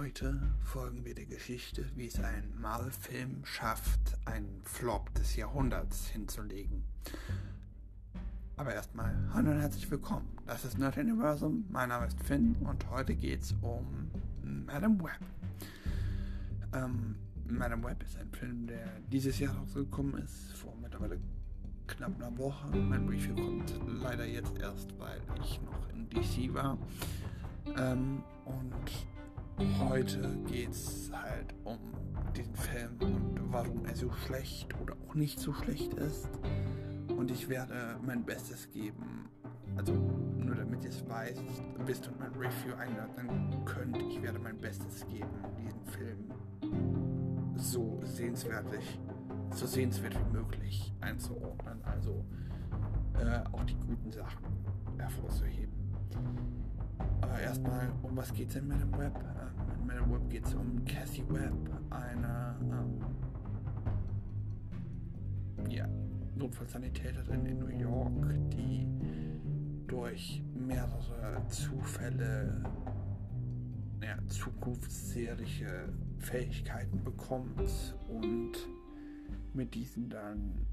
Heute folgen wir der Geschichte, wie es ein Marvel-Film schafft, einen Flop des Jahrhunderts hinzulegen. Aber erstmal, hallo und herzlich willkommen. Das ist Nerd Universum, mein Name ist Finn und heute geht es um Madame Web. Ähm, Madame Web ist ein Film, der dieses Jahr rausgekommen ist, vor mittlerweile knapp einer Woche. Mein Review kommt leider jetzt erst, weil ich noch in DC war. Ähm, und heute geht es halt um diesen Film und warum er so schlecht oder auch nicht so schlecht ist. Und ich werde mein Bestes geben. Also nur damit ihr es weißt, wisst und mein Review einordnen könnt, ich werde mein Bestes geben, diesen Film so sehenswertig, so sehenswert wie möglich einzuordnen. Also äh, auch die guten Sachen hervorzuheben. Aber erstmal, um was geht es in Madame Web? In Madame Web geht es um Cassie Webb, eine ähm, ja, Notfallsanitäterin in New York, die durch mehrere Zufälle ja, zukunftssehrliche Fähigkeiten bekommt und mit diesen dann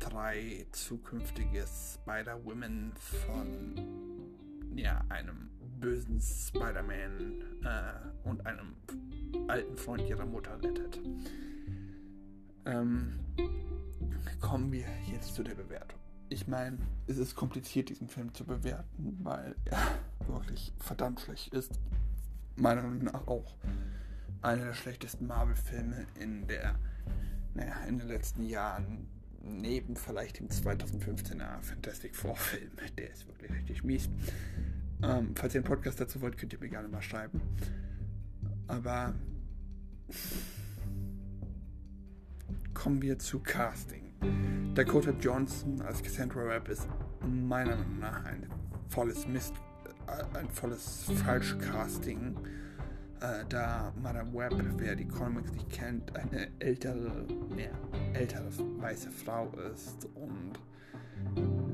drei zukünftige Spider-Women von ja, einem bösen Spider-Man äh, und einem alten Freund ihrer Mutter rettet. Ähm, kommen wir jetzt zu der Bewertung. Ich meine, es ist kompliziert, diesen Film zu bewerten, weil er wirklich verdammt schlecht ist. Meiner Meinung nach auch einer der schlechtesten Marvel-Filme in der, naja, in den letzten Jahren. Neben vielleicht dem 2015er Fantastic Four-Film. Der ist wirklich richtig mies. Ähm, falls ihr einen Podcast dazu wollt, könnt ihr mir gerne mal schreiben. Aber kommen wir zu Casting. Dakota Johnson als Cassandra Webb ist meiner Meinung nach ein volles Mist, äh, ein volles Falschcasting. Äh, da Madame Webb, wer die Comics nicht kennt, eine ältere, mehr ältere weiße Frau ist und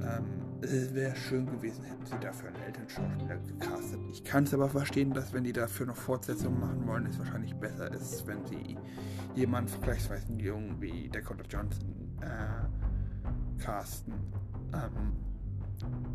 ähm, es wäre schön gewesen, hätten sie dafür einen älteren Schauspieler gecastet. Ich kann es aber verstehen, dass wenn die dafür noch Fortsetzungen machen wollen, es wahrscheinlich besser ist, wenn sie jemanden vergleichsweise jung wie Dakota Johnson äh, casten. Ähm,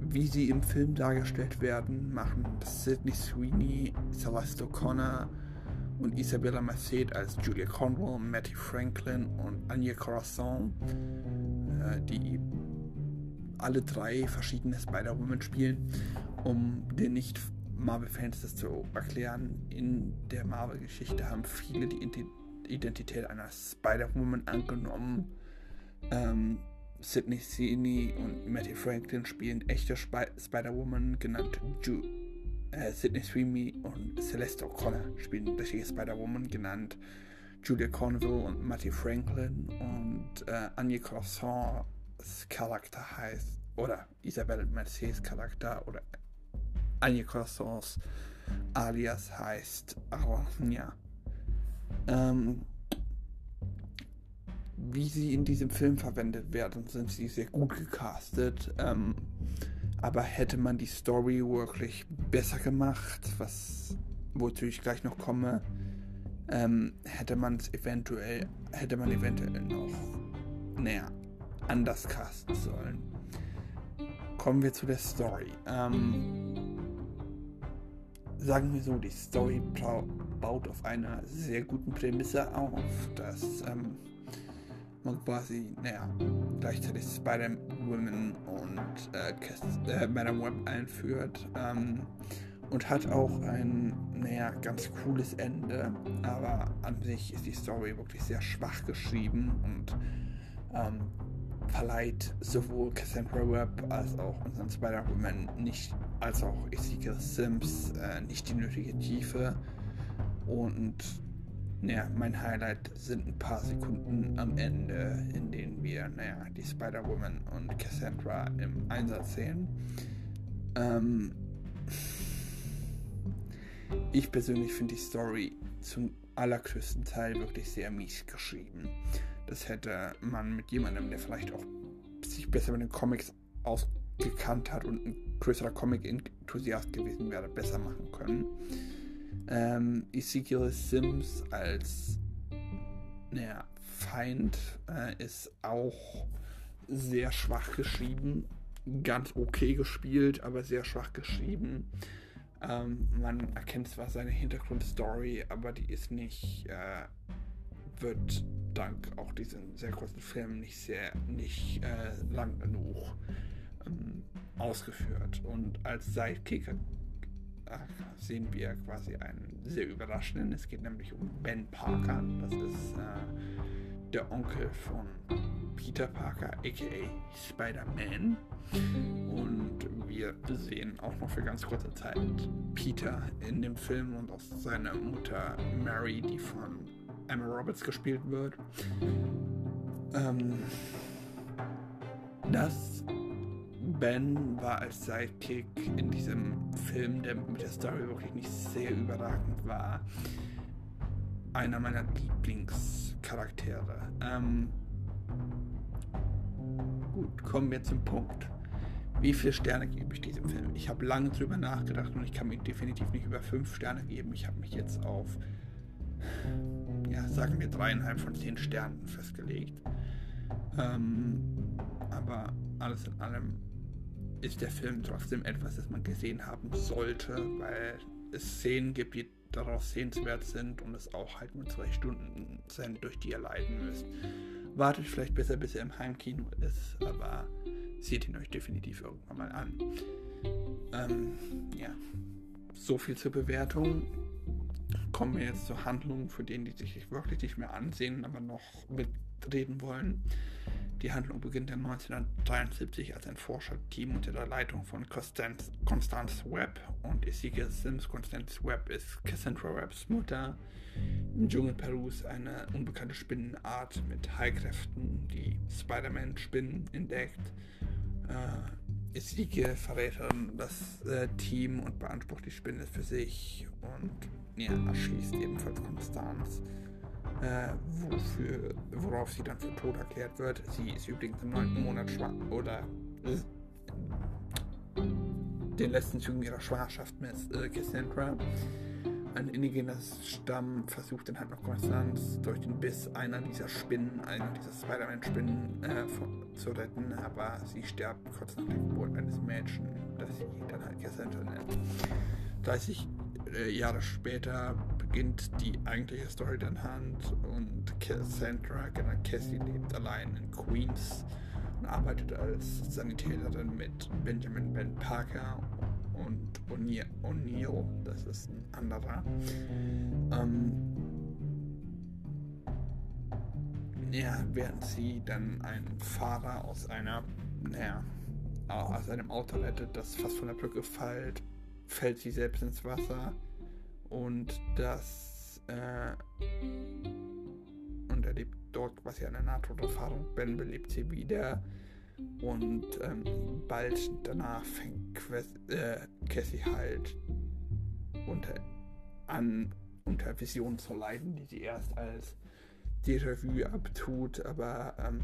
wie sie im Film dargestellt werden, machen Sidney Sweeney, Celeste O'Connor und Isabella Merced als Julia Conwell, Matty Franklin und Anya Corazon, äh, die alle drei verschiedene Spider-Woman spielen. Um den Nicht-Marvel-Fans das zu erklären, in der Marvel-Geschichte haben viele die Identität einer Spider-Woman angenommen. Ähm, Sidney Sweeney und Matty Franklin spielen echte Sp Spider-Woman, genannt Ju äh, Sidney Sweeney und Celeste O'Connor spielen richtige Spider-Woman, genannt Julia Cornwell und Matty Franklin und äh, Anya Croissant Charakter heißt, oder Isabelle Mercedes Charakter, oder Anya Croissants alias heißt Aranya. Ähm, wie sie in diesem Film verwendet werden, sind sie sehr gut gecastet. Ähm, aber hätte man die Story wirklich besser gemacht, was wozu ich gleich noch komme, ähm, hätte man es eventuell, hätte man eventuell noch näher anders casten sollen. Kommen wir zu der Story. Ähm, sagen wir so, die Story baut auf einer sehr guten Prämisse auf, dass ähm, man quasi, naja, gleichzeitig Spider-Woman und äh, äh, Madame Web einführt ähm, und hat auch ein, naja, ganz cooles Ende, aber an sich ist die Story wirklich sehr schwach geschrieben und ähm, verleiht sowohl Cassandra Webb als auch unseren Spider-Woman nicht, als auch Ezekiel Sims äh, nicht die nötige Tiefe. Und naja, mein Highlight sind ein paar Sekunden am Ende, in denen wir, naja, die Spider-Woman und Cassandra im Einsatz sehen. Ähm, ich persönlich finde die Story zum allergrößten Teil wirklich sehr mies geschrieben. Das hätte man mit jemandem, der vielleicht auch sich besser mit den Comics ausgekannt hat und ein größerer Comic-Enthusiast gewesen wäre, besser machen können. Ähm, Ezekiel Sims als naja, Feind äh, ist auch sehr schwach geschrieben. Ganz okay gespielt, aber sehr schwach geschrieben. Ähm, man erkennt zwar seine Hintergrundstory, aber die ist nicht, äh, wird dank auch diesem sehr kurzen Film nicht sehr, nicht äh, lang genug ähm, ausgeführt. Und als Sidekick sehen wir quasi einen sehr überraschenden. Es geht nämlich um Ben Parker. Das ist äh, der Onkel von Peter Parker, aka Spider-Man. Und wir sehen auch noch für ganz kurze Zeit Peter in dem Film und auch seine Mutter Mary, die von Emma Roberts gespielt wird. Ähm, das Ben war als Sidekick in diesem Film, der mit der Story wirklich nicht sehr überragend war, einer meiner Lieblingscharaktere. Ähm, gut, kommen wir zum Punkt. Wie viele Sterne gebe ich diesem Film? Ich habe lange drüber nachgedacht und ich kann mir definitiv nicht über fünf Sterne geben. Ich habe mich jetzt auf, sagen wir dreieinhalb von zehn Sternen festgelegt. Ähm, aber alles in allem ist der Film trotzdem etwas, das man gesehen haben sollte, weil es Szenen gibt, die daraus sehenswert sind und es auch halt nur zwei Stunden sind, durch die ihr leiden müsst. Wartet vielleicht besser, bis er im Heimkino ist, aber seht ihn euch definitiv irgendwann mal an. Ähm, ja, so viel zur Bewertung. Kommen wir jetzt zur Handlung, für den, die sich wirklich nicht mehr ansehen, aber noch mitreden wollen. Die Handlung beginnt in 1973, als ein Forscherteam unter der Leitung von Constance, Constance Webb und Ezekiel Sims, Constance Webb ist Cassandra Webbs Mutter, im Dschungel Perus eine unbekannte Spinnenart mit Heilkräften, die Spider-Man-Spinnen entdeckt. Äh, Ezekiel verrät dann das äh, Team und beansprucht die Spinne für sich und ja, erschießt ebenfalls Constance äh, wofür, worauf sie dann für tot erklärt wird. Sie ist übrigens im neunten Monat schwanger oder äh, den letzten Zügen ihrer Schwangerschaft mit äh, Cassandra. Ein indigener Stamm versucht dann halt noch Konstanz durch den Biss einer dieser Spinnen, einer dieser Spider-Man-Spinnen äh, zu retten, aber sie stirbt kurz nach der Geburt eines Mädchens, das sie dann halt Cassandra nennt. 30 äh, Jahre später beginnt die eigentliche Story dann Hand und Cassandra, genau Cassie, lebt allein in Queens und arbeitet als Sanitäterin mit Benjamin Ben Parker und O'Neill, das ist ein anderer. Ähm, ja, während sie dann einen Fahrer aus einer, naja, aus einem Auto rettet, das fast von der Brücke fällt, fällt sie selbst ins Wasser und das äh, und erlebt dort quasi eine Nahtoderfahrung. Ben belebt sie wieder und ähm, bald danach fängt Quest, äh, Cassie halt unter, an unter Visionen zu leiden, die sie erst als Déjà-vu abtut, aber ähm,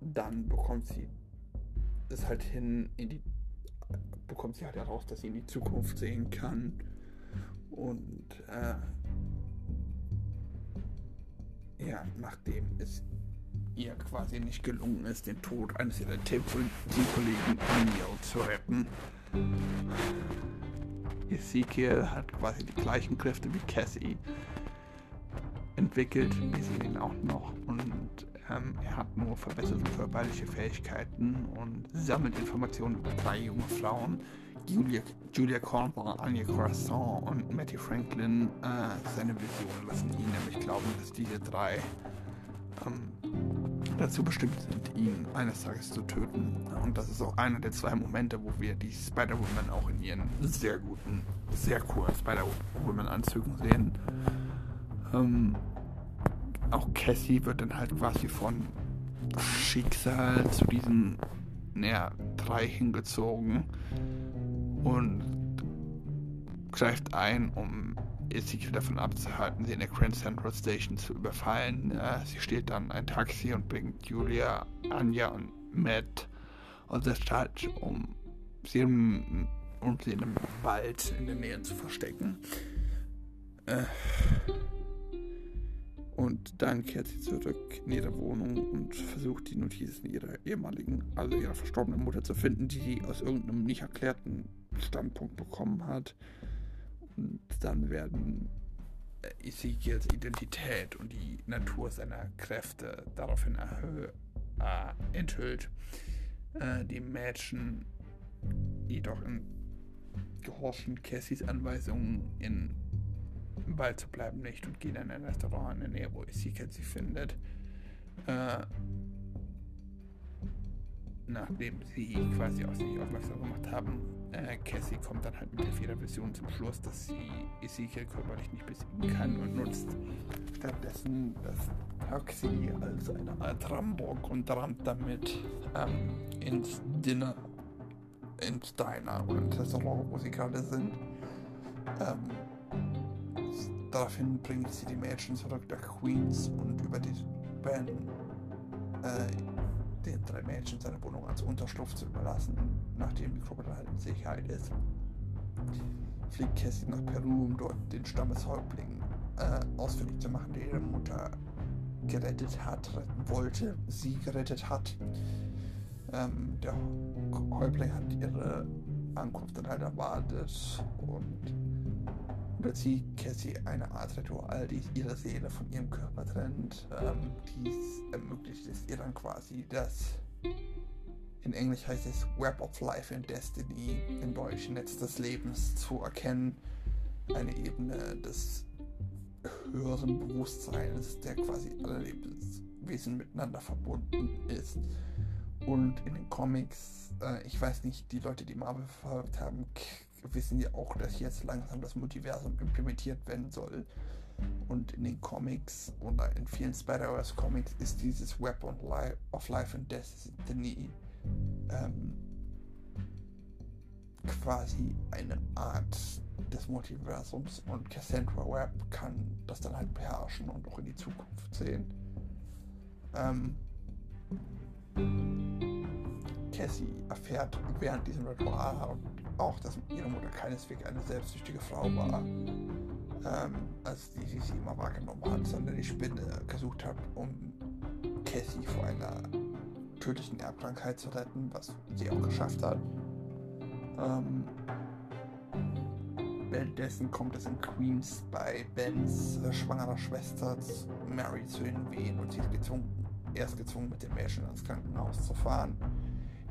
dann bekommt sie es halt hin, in die bekommt sie halt heraus, dass sie in die Zukunft sehen kann. Und äh, ja, nachdem es ihr quasi nicht gelungen ist, den Tod eines ihrer Teamkollegen O'Neill zu retten. Ezekiel hat quasi die gleichen Kräfte wie Cassie entwickelt. Wir sehen ihn auch noch und ähm, er hat nur verbesserte körperliche Fähigkeiten und sammelt Informationen über drei junge Frauen. Julia, Julia Cornwall, Anya Croissant und Matty Franklin. Äh, seine Visionen lassen ihn nämlich glauben, dass diese drei ähm, dazu bestimmt sind, ihn eines Tages zu töten. Und das ist auch einer der zwei Momente, wo wir die Spider-Woman auch in ihren sehr guten, sehr coolen Spider-Woman-Anzügen sehen. Ähm, auch Cassie wird dann halt quasi von Schicksal zu diesen naja, drei hingezogen und greift ein, um Ezekiel davon abzuhalten, sie in der Grand Central Station zu überfallen. Ja, sie steht dann ein Taxi und bringt Julia, Anja und Matt aus der Stadt, um sie und sie in einem Wald in der Nähe zu verstecken. Äh, und dann kehrt sie zurück in ihre Wohnung und versucht die Notizen ihrer ehemaligen, also ihrer verstorbenen Mutter zu finden, die sie aus irgendeinem nicht erklärten Standpunkt bekommen hat. Und dann werden äh, Ezekiels Identität und die Natur seiner Kräfte daraufhin äh, enthüllt. Äh, die Mädchen jedoch in gehorchen Cassies Anweisungen in im Wald zu bleiben nicht und gehen in ein Restaurant in der Nähe, wo Ezekiel sie findet. Äh, nachdem sie quasi auf sich aufmerksam gemacht haben, äh, Cassie kommt dann halt mit der Federvision zum Schluss, dass sie Ezekiel körperlich nicht besiegen kann und nutzt stattdessen das Taxi als eine Art Rambock und rammt damit ähm, ins Dinner, ins Diner oder ins Restaurant, wo sie gerade sind. Ähm, Daraufhin bringt sie die Mädchen zurück nach Queens und über die Ben äh, den drei Mädchen seine Wohnung als Unterschlupf zu überlassen, nachdem die Gruppe dann halt in Sicherheit ist. Fliegt Cassie nach Peru, um dort den Stammeshäuptling äh, ausfindig zu machen, der ihre Mutter gerettet hat, retten wollte, sie gerettet hat. Ähm, der Häuptling hat ihre Ankunft dann halt erwartet und überzieht Cassie eine Art Ritual, die ihre Seele von ihrem Körper trennt. Ähm, dies ermöglicht es ihr dann quasi das, in Englisch heißt es Web of Life and Destiny, in Deutsch Netz des Lebens zu erkennen. Eine Ebene des höheren Bewusstseins, der quasi alle Lebenswesen miteinander verbunden ist. Und in den Comics, äh, ich weiß nicht, die Leute, die Marvel verfolgt haben, wissen ja auch, dass jetzt langsam das Multiversum implementiert werden soll. Und in den Comics oder in vielen Spider-Verse Comics ist dieses Weapon of Life and Destiny ähm, quasi eine Art des Multiversums und Cassandra Webb kann das dann halt beherrschen und auch in die Zukunft sehen. Ähm, Cassie erfährt während diesem Ritual auch, dass ihre Mutter keineswegs eine selbstsüchtige Frau war, ähm, als die sie sie immer wahrgenommen hat, sondern die Spinne gesucht hat, um Cassie vor einer tödlichen Erbkrankheit zu retten, was sie auch geschafft hat. Ähm, währenddessen kommt es in Queens bei Bens äh, schwangerer Schwester Mary zu den Wehen und sie ist gezwungen, erst gezwungen, mit dem Mädchen ins Krankenhaus zu fahren.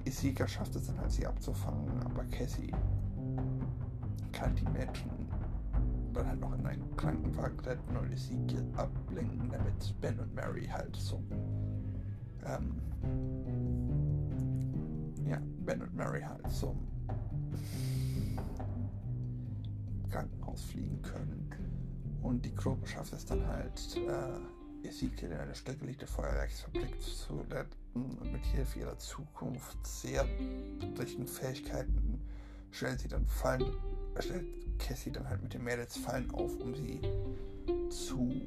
Isika schafft es dann halt, sie abzufangen, aber Cassie kann die Mädchen dann halt noch in einen Krankenwagen retten und Ezekiel ablenken, damit Ben und Mary halt zum ähm, ja, Ben und Mary halt zum Krankenhaus fliegen können. Und die Gruppe schafft es dann halt, äh, Ezekiel in eine stillgelegte Feuerwerksfabrik zu retten und mit Hilfe ihrer Zukunft sehr richten Fähigkeiten stellt sie dann Fallen, stellt Cassie dann halt mit den Mädels Fallen auf, um sie zu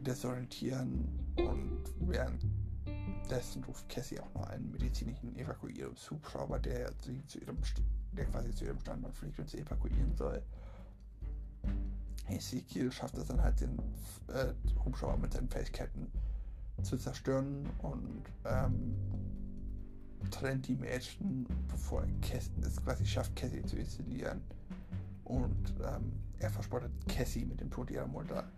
desorientieren und währenddessen ruft Cassie auch noch einen medizinischen Evakuierungshubschrauber, der sie zu ihrem der quasi zu ihrem Standort fliegt und sie evakuieren soll. Ezekiel schafft es dann halt den äh, Hubschrauber mit seinen Fähigkeiten zu zerstören und ähm, trennt die Mädchen, bevor es quasi schafft, Cassie zu isolieren. Und ähm, er verspottet Cassie mit dem Tod ihrer Mutter.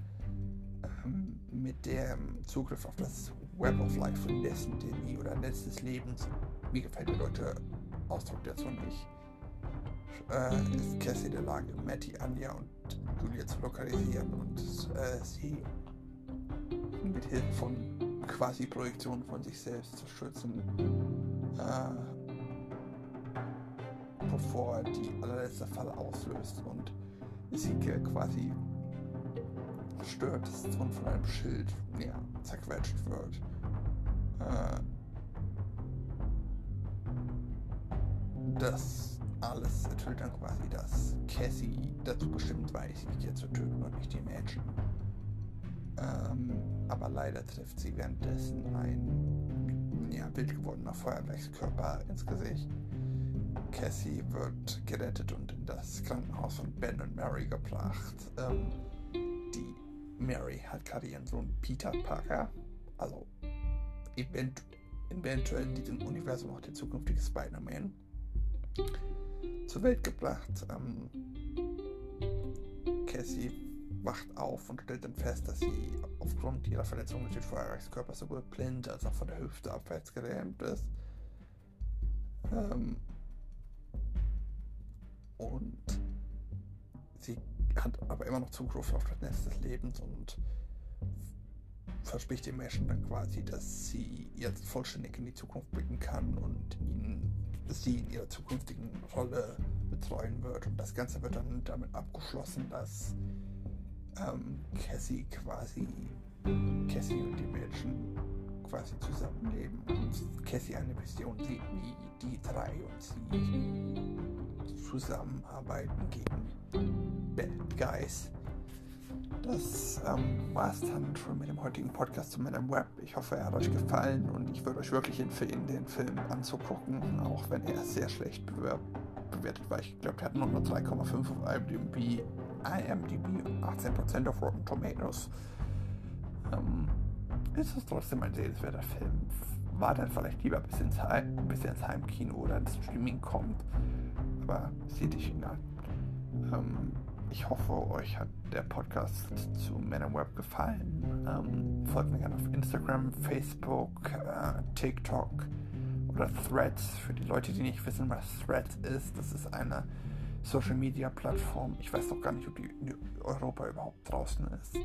Ähm, mit dem Zugriff auf das Web of Life und Destiny oder Netz des Lebens. Mir gefällt der deutsche Ausdruck dazu nicht. Äh, ist Cassie in der Lage, Matty, Anja und Julia zu lokalisieren und äh, sie mit Hilfe von quasi Projektion von sich selbst zu schützen, äh, bevor die allerletzte Falle auslöst und Ezekiel quasi stört und von einem Schild ja, zerquetscht wird. Äh, das alles erfüllt dann quasi, dass Cassie dazu bestimmt war, Ezekiel zu töten und nicht die Mädchen. Ähm, aber leider trifft sie währenddessen ein ja, wild gewordener Feuerwerkskörper ins Gesicht. Cassie wird gerettet und in das Krankenhaus von Ben und Mary gebracht. Ähm, die Mary hat gerade ihren Sohn Peter Parker, also event eventuell in diesem Universum auch der zukünftige Spider-Man, zur Welt gebracht. Ähm, Cassie wacht auf und stellt dann fest, dass sie aufgrund ihrer Verletzung des Feuerreichskörpers sowohl blind als auch von der Hüfte abwärts gelähmt ist. Ähm, und sie hat aber immer noch Zugriff auf das Netz des Lebens und verspricht den Menschen dann quasi, dass sie jetzt vollständig in die Zukunft blicken kann und ihn, sie in ihrer zukünftigen Rolle betreuen wird. Und das Ganze wird dann damit abgeschlossen, dass ähm, Cassie quasi, Cassie und die Menschen quasi zusammenleben und Cassie eine Vision sieht, wie die drei und sie zusammenarbeiten gegen Bad Guys. Das ähm, war es dann schon mit dem heutigen Podcast zu meinem Web. Ich hoffe, er hat euch gefallen und ich würde euch wirklich empfehlen, den Film anzugucken, auch wenn er sehr schlecht bewertet war. Ich glaube, der hat nur 3,5 auf IMDb, IMDb und 18% auf Rotten Tomatoes. Ähm, ist es trotzdem ein sehenswerter Film. War dann vielleicht lieber bis ins, Heim, bis ins Heimkino oder ins Streaming kommt. Aber seht ich ihn an. Ähm, ich hoffe, euch hat der Podcast zu Men in Web gefallen. Ähm, folgt mir gerne auf Instagram, Facebook, äh, TikTok oder Threads. Für die Leute, die nicht wissen, was Threads ist, das ist eine Social Media Plattform. Ich weiß doch gar nicht, ob die in Europa überhaupt draußen ist.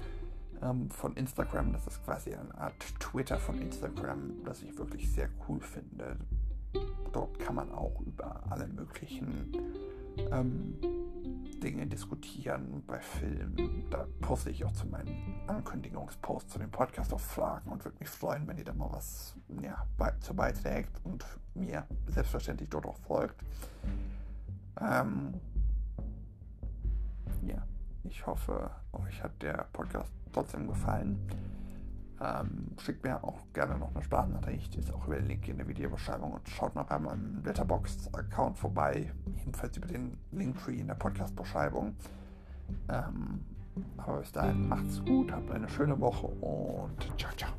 Ähm, von Instagram, das ist quasi eine Art Twitter von Instagram, das ich wirklich sehr cool finde. Dort kann man auch über alle möglichen ähm, Dinge diskutieren bei Filmen. Da poste ich auch zu meinen Ankündigungsposts zu dem Podcast auf Fragen und würde mich freuen, wenn ihr da mal was ja, zu beiträgt und mir selbstverständlich dort auch folgt. Ähm, ja, ich hoffe, euch hat der Podcast trotzdem gefallen. Ähm, schickt mir auch gerne noch eine Sprachnachricht, ist auch über den Link in der Videobeschreibung und schaut mal bei meinem Letterboxd-Account vorbei, ebenfalls über den Linktree in der Podcast-Beschreibung. Ähm, aber bis dahin macht's gut, habt eine schöne Woche und ciao, ciao.